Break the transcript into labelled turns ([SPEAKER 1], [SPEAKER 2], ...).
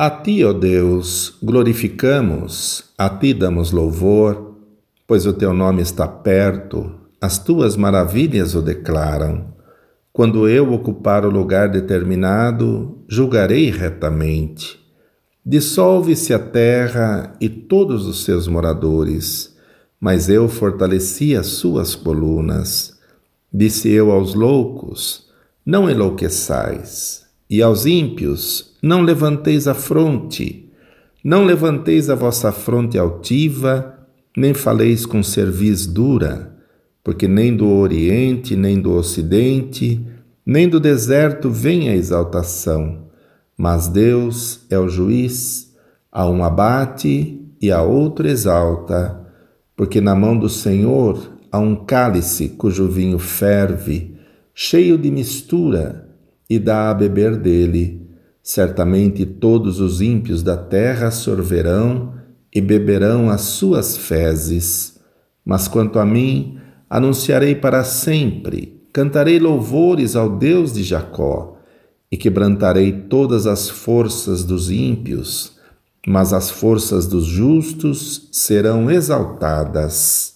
[SPEAKER 1] A ti, ó Deus, glorificamos, a ti damos louvor, pois o teu nome está perto, as tuas maravilhas o declaram. Quando eu ocupar o lugar determinado, julgarei retamente. Dissolve-se a terra e todos os seus moradores, mas eu fortaleci as suas colunas. Disse eu aos loucos: Não enlouqueçais, e aos ímpios: não levanteis a fronte, não levanteis a vossa fronte altiva, nem faleis com cerviz dura, porque nem do Oriente, nem do Ocidente, nem do deserto vem a exaltação, mas Deus é o juiz, a um abate e a outro exalta, porque na mão do Senhor há um cálice cujo vinho ferve, cheio de mistura, e dá a beber dele Certamente todos os ímpios da terra sorverão e beberão as suas fezes. Mas quanto a mim, anunciarei para sempre, cantarei louvores ao Deus de Jacó, e quebrantarei todas as forças dos ímpios, mas as forças dos justos serão exaltadas.